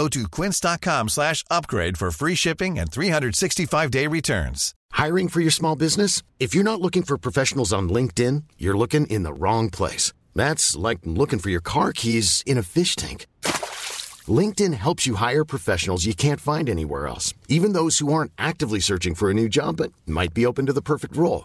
Go to quince.com slash upgrade for free shipping and 365-day returns. Hiring for your small business? If you're not looking for professionals on LinkedIn, you're looking in the wrong place. That's like looking for your car keys in a fish tank. LinkedIn helps you hire professionals you can't find anywhere else, even those who aren't actively searching for a new job but might be open to the perfect role.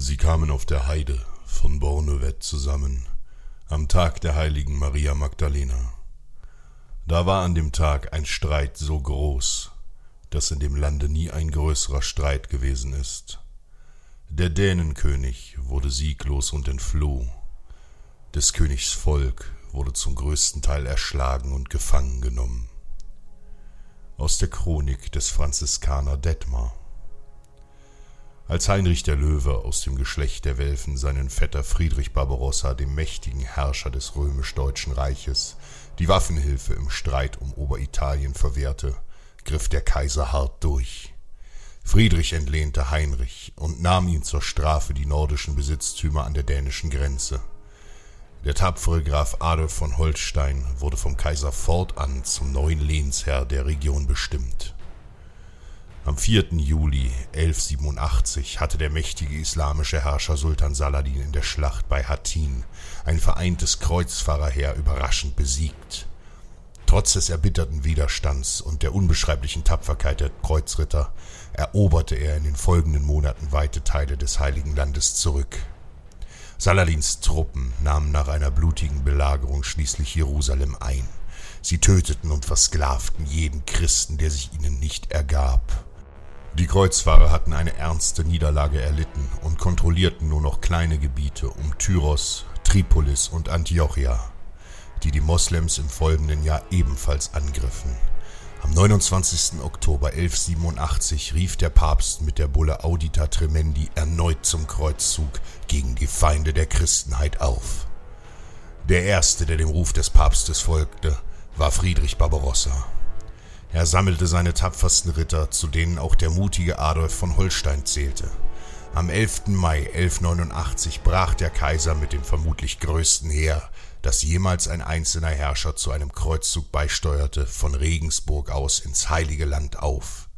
Sie kamen auf der Heide von Bornewett zusammen, am Tag der heiligen Maria Magdalena. Da war an dem Tag ein Streit so groß, dass in dem Lande nie ein größerer Streit gewesen ist. Der Dänenkönig wurde sieglos und entfloh. Des Königs Volk wurde zum größten Teil erschlagen und gefangen genommen. Aus der Chronik des Franziskaner Detmar. Als Heinrich der Löwe aus dem Geschlecht der Welfen seinen Vetter Friedrich Barbarossa, dem mächtigen Herrscher des römisch-deutschen Reiches, die Waffenhilfe im Streit um Oberitalien verwehrte, griff der Kaiser hart durch. Friedrich entlehnte Heinrich und nahm ihm zur Strafe die nordischen Besitztümer an der dänischen Grenze. Der tapfere Graf Adolf von Holstein wurde vom Kaiser fortan zum neuen Lehnsherr der Region bestimmt. Am 4. Juli 1187 hatte der mächtige islamische Herrscher Sultan Saladin in der Schlacht bei Hattin ein vereintes Kreuzfahrerheer überraschend besiegt. Trotz des erbitterten Widerstands und der unbeschreiblichen Tapferkeit der Kreuzritter eroberte er in den folgenden Monaten weite Teile des Heiligen Landes zurück. Saladins Truppen nahmen nach einer blutigen Belagerung schließlich Jerusalem ein. Sie töteten und versklavten jeden Christen, der sich ihnen nicht ergab. Die Kreuzfahrer hatten eine ernste Niederlage erlitten und kontrollierten nur noch kleine Gebiete um Tyros, Tripolis und Antiochia, die die Moslems im folgenden Jahr ebenfalls angriffen. Am 29. Oktober 1187 rief der Papst mit der Bulle Audita Tremendi erneut zum Kreuzzug gegen die Feinde der Christenheit auf. Der erste, der dem Ruf des Papstes folgte, war Friedrich Barbarossa. Er sammelte seine tapfersten Ritter, zu denen auch der mutige Adolf von Holstein zählte. Am 11. Mai 1189 brach der Kaiser mit dem vermutlich größten Heer, das jemals ein einzelner Herrscher zu einem Kreuzzug beisteuerte, von Regensburg aus ins Heilige Land auf.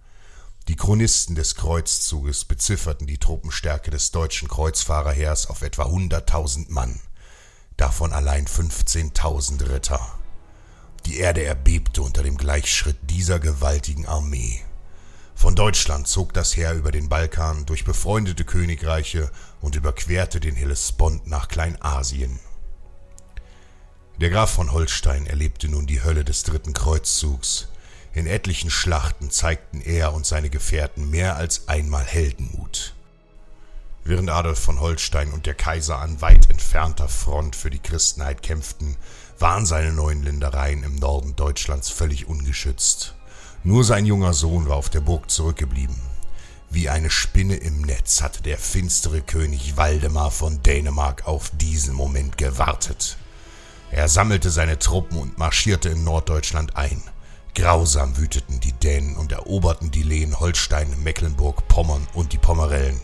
Die Chronisten des Kreuzzuges bezifferten die Truppenstärke des deutschen Kreuzfahrerheers auf etwa 100.000 Mann, davon allein 15.000 Ritter. Die Erde erbebte unter dem Gleichschritt dieser gewaltigen Armee. Von Deutschland zog das Heer über den Balkan durch befreundete Königreiche und überquerte den Hellespont nach Kleinasien. Der Graf von Holstein erlebte nun die Hölle des dritten Kreuzzugs. In etlichen Schlachten zeigten er und seine Gefährten mehr als einmal Heldenmut. Während Adolf von Holstein und der Kaiser an weit entfernter Front für die Christenheit kämpften, waren seine neuen Ländereien im Norden Deutschlands völlig ungeschützt. Nur sein junger Sohn war auf der Burg zurückgeblieben. Wie eine Spinne im Netz hatte der finstere König Waldemar von Dänemark auf diesen Moment gewartet. Er sammelte seine Truppen und marschierte in Norddeutschland ein. Grausam wüteten die Dänen und eroberten die Lehen Holstein, Mecklenburg, Pommern und die Pommerellen.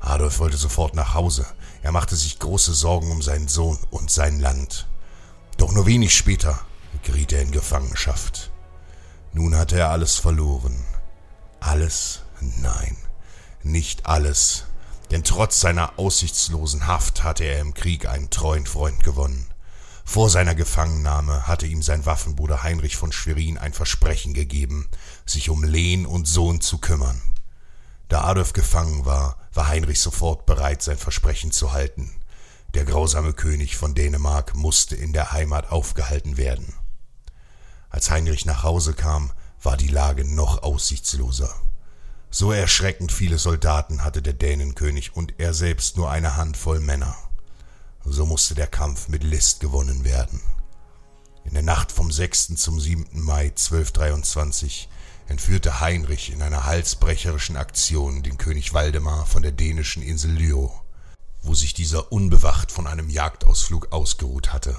Adolf wollte sofort nach Hause. Er machte sich große Sorgen um seinen Sohn und sein Land. Doch nur wenig später geriet er in Gefangenschaft. Nun hatte er alles verloren. Alles, Nein, nicht alles, denn trotz seiner aussichtslosen Haft hatte er im Krieg einen treuen Freund gewonnen. Vor seiner Gefangennahme hatte ihm sein Waffenbruder Heinrich von Schwerin ein Versprechen gegeben, sich um Lehn und Sohn zu kümmern. Da Adolf gefangen war, war Heinrich sofort bereit, sein Versprechen zu halten. Der grausame König von Dänemark musste in der Heimat aufgehalten werden. Als Heinrich nach Hause kam, war die Lage noch aussichtsloser. So erschreckend viele Soldaten hatte der Dänenkönig und er selbst nur eine Handvoll Männer. So musste der Kampf mit List gewonnen werden. In der Nacht vom 6. zum 7. Mai 1223 entführte Heinrich in einer halsbrecherischen Aktion den König Waldemar von der dänischen Insel Lyo, wo sich dieser unbewacht von einem Jagdausflug ausgeruht hatte.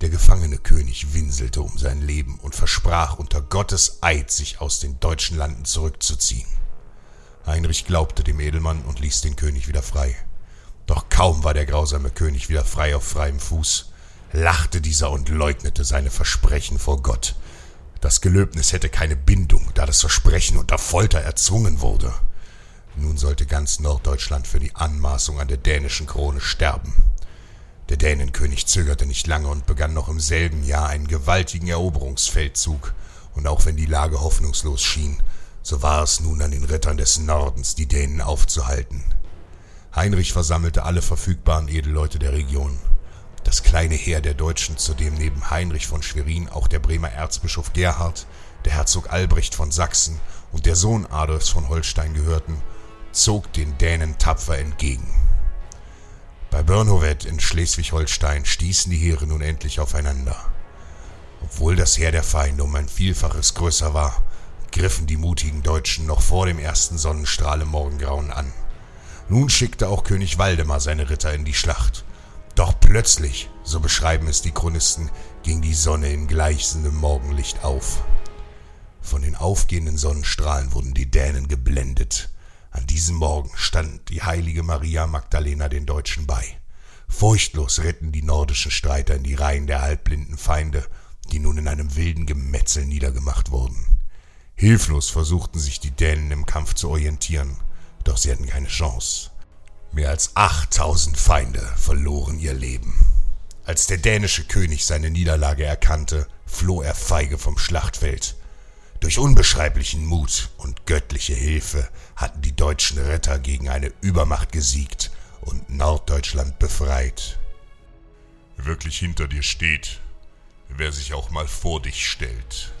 Der gefangene König winselte um sein Leben und versprach unter Gottes Eid, sich aus den deutschen Landen zurückzuziehen. Heinrich glaubte dem Edelmann und ließ den König wieder frei. Doch kaum war der grausame König wieder frei auf freiem Fuß, lachte dieser und leugnete seine Versprechen vor Gott. Das Gelöbnis hätte keine Bindung, da das Versprechen unter Folter erzwungen wurde. Nun sollte ganz Norddeutschland für die Anmaßung an der dänischen Krone sterben. Der Dänenkönig zögerte nicht lange und begann noch im selben Jahr einen gewaltigen Eroberungsfeldzug, und auch wenn die Lage hoffnungslos schien, so war es nun an den Rittern des Nordens, die Dänen aufzuhalten. Heinrich versammelte alle verfügbaren Edelleute der Region. Das kleine Heer der Deutschen, zu dem neben Heinrich von Schwerin auch der Bremer Erzbischof Gerhard, der Herzog Albrecht von Sachsen und der Sohn Adolfs von Holstein gehörten, zog den Dänen tapfer entgegen. Bei Börnhowet in Schleswig-Holstein stießen die Heere nun endlich aufeinander. Obwohl das Heer der Feinde um ein Vielfaches größer war, griffen die mutigen Deutschen noch vor dem ersten Sonnenstrahl im Morgengrauen an. Nun schickte auch König Waldemar seine Ritter in die Schlacht. Doch plötzlich, so beschreiben es die Chronisten, ging die Sonne in gleißendem Morgenlicht auf. Von den aufgehenden Sonnenstrahlen wurden die Dänen geblendet, an diesem Morgen stand die heilige Maria Magdalena den Deutschen bei. Furchtlos ritten die nordischen Streiter in die Reihen der halbblinden Feinde, die nun in einem wilden Gemetzel niedergemacht wurden. Hilflos versuchten sich die Dänen im Kampf zu orientieren, doch sie hatten keine Chance. Mehr als achttausend Feinde verloren ihr Leben. Als der dänische König seine Niederlage erkannte, floh er feige vom Schlachtfeld durch unbeschreiblichen Mut und göttliche Hilfe hatten die deutschen Ritter gegen eine Übermacht gesiegt und Norddeutschland befreit. Wirklich hinter dir steht, wer sich auch mal vor dich stellt.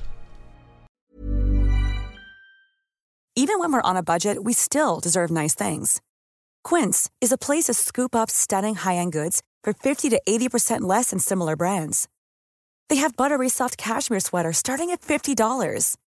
Even when we're on a budget, we still deserve nice things. Quince is a place to scoop up stunning high-end goods for 50 to 80% less than similar brands. They have buttery soft cashmere sweaters starting at $50